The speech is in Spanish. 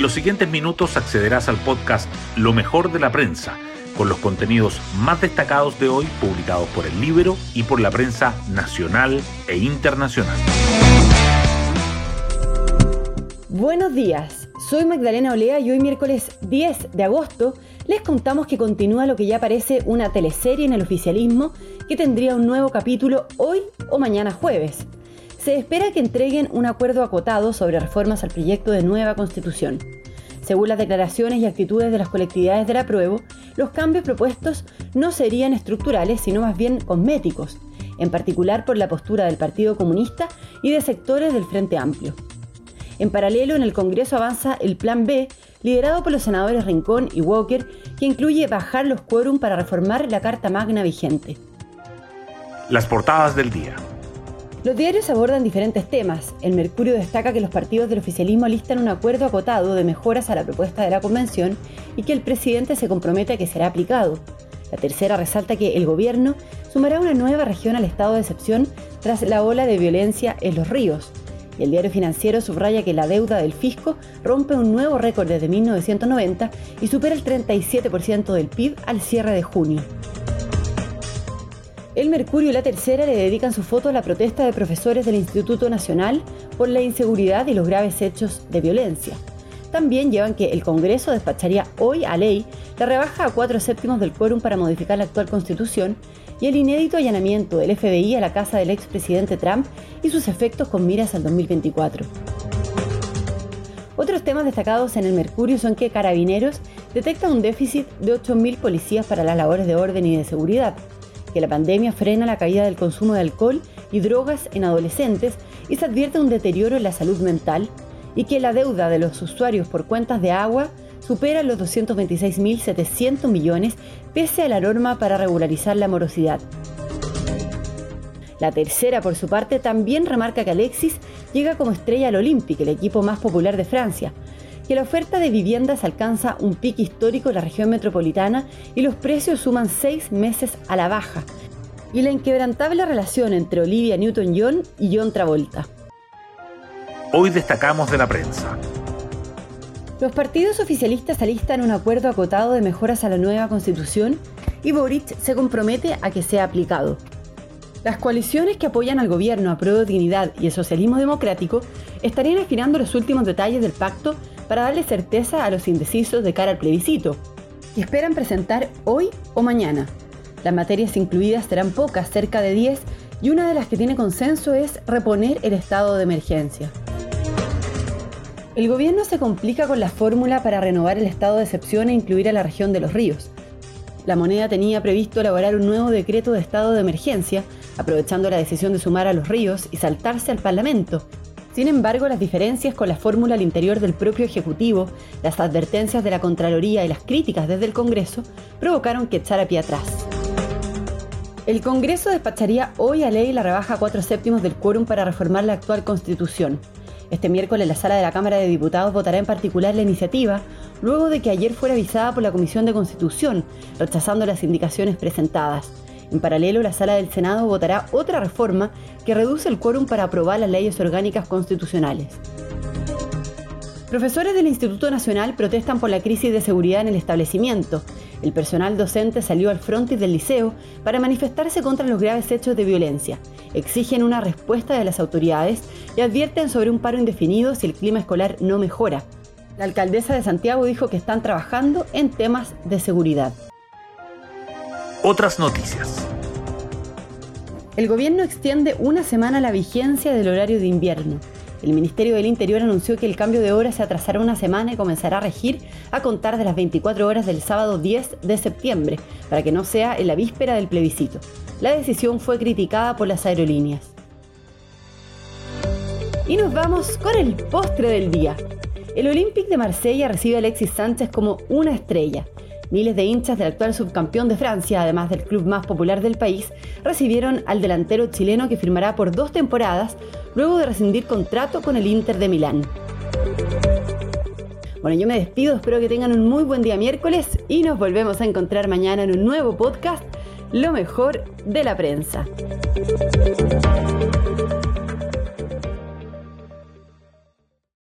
En los siguientes minutos accederás al podcast Lo mejor de la prensa, con los contenidos más destacados de hoy publicados por el libro y por la prensa nacional e internacional. Buenos días, soy Magdalena Olea y hoy miércoles 10 de agosto les contamos que continúa lo que ya parece una teleserie en el oficialismo que tendría un nuevo capítulo hoy o mañana jueves se espera que entreguen un acuerdo acotado sobre reformas al proyecto de nueva constitución. Según las declaraciones y actitudes de las colectividades del apruebo, los cambios propuestos no serían estructurales, sino más bien cosméticos, en particular por la postura del Partido Comunista y de sectores del Frente Amplio. En paralelo, en el Congreso avanza el Plan B, liderado por los senadores Rincón y Walker, que incluye bajar los quórum para reformar la Carta Magna vigente. Las portadas del día. Los diarios abordan diferentes temas. El Mercurio destaca que los partidos del oficialismo listan un acuerdo acotado de mejoras a la propuesta de la convención y que el presidente se compromete a que será aplicado. La tercera resalta que el gobierno sumará una nueva región al estado de excepción tras la ola de violencia en los ríos. Y el diario financiero subraya que la deuda del fisco rompe un nuevo récord desde 1990 y supera el 37% del PIB al cierre de junio. El Mercurio y la Tercera le dedican su foto a la protesta de profesores del Instituto Nacional por la inseguridad y los graves hechos de violencia. También llevan que el Congreso despacharía hoy a ley la rebaja a cuatro séptimos del quórum para modificar la actual constitución y el inédito allanamiento del FBI a la casa del expresidente Trump y sus efectos con miras al 2024. Otros temas destacados en el Mercurio son que Carabineros detecta un déficit de 8.000 policías para las labores de orden y de seguridad, que la pandemia frena la caída del consumo de alcohol y drogas en adolescentes y se advierte un deterioro en la salud mental y que la deuda de los usuarios por cuentas de agua supera los 226.700 millones pese a la norma para regularizar la morosidad. La tercera, por su parte, también remarca que Alexis llega como estrella al Olympique, el equipo más popular de Francia, que la oferta de viviendas alcanza un pico histórico en la región metropolitana y los precios suman seis meses a la baja, y la inquebrantable relación entre Olivia Newton-John y John Travolta. Hoy destacamos de la prensa. Los partidos oficialistas alistan un acuerdo acotado de mejoras a la nueva constitución y Boric se compromete a que sea aplicado. Las coaliciones que apoyan al gobierno a de Dignidad y el Socialismo Democrático estarían afinando los últimos detalles del pacto para darle certeza a los indecisos de cara al plebiscito, y esperan presentar hoy o mañana. Las materias incluidas serán pocas, cerca de 10, y una de las que tiene consenso es reponer el estado de emergencia. El gobierno se complica con la fórmula para renovar el estado de excepción e incluir a la región de los ríos. La moneda tenía previsto elaborar un nuevo decreto de estado de emergencia, aprovechando la decisión de sumar a los ríos y saltarse al Parlamento, sin embargo, las diferencias con la fórmula al interior del propio Ejecutivo, las advertencias de la Contraloría y las críticas desde el Congreso provocaron que echara pie atrás. El Congreso despacharía hoy a ley la rebaja a cuatro séptimos del quórum para reformar la actual Constitución. Este miércoles la sala de la Cámara de Diputados votará en particular la iniciativa, luego de que ayer fuera avisada por la Comisión de Constitución, rechazando las indicaciones presentadas. En paralelo, la Sala del Senado votará otra reforma que reduce el quórum para aprobar las leyes orgánicas constitucionales. Profesores del Instituto Nacional protestan por la crisis de seguridad en el establecimiento. El personal docente salió al frontis del liceo para manifestarse contra los graves hechos de violencia. Exigen una respuesta de las autoridades y advierten sobre un paro indefinido si el clima escolar no mejora. La alcaldesa de Santiago dijo que están trabajando en temas de seguridad. Otras noticias. El gobierno extiende una semana la vigencia del horario de invierno. El Ministerio del Interior anunció que el cambio de hora se atrasará una semana y comenzará a regir a contar de las 24 horas del sábado 10 de septiembre, para que no sea en la víspera del plebiscito. La decisión fue criticada por las aerolíneas. Y nos vamos con el postre del día. El Olympique de Marsella recibe a Alexis Sánchez como una estrella. Miles de hinchas del actual subcampeón de Francia, además del club más popular del país, recibieron al delantero chileno que firmará por dos temporadas luego de rescindir contrato con el Inter de Milán. Bueno, yo me despido, espero que tengan un muy buen día miércoles y nos volvemos a encontrar mañana en un nuevo podcast, Lo mejor de la prensa.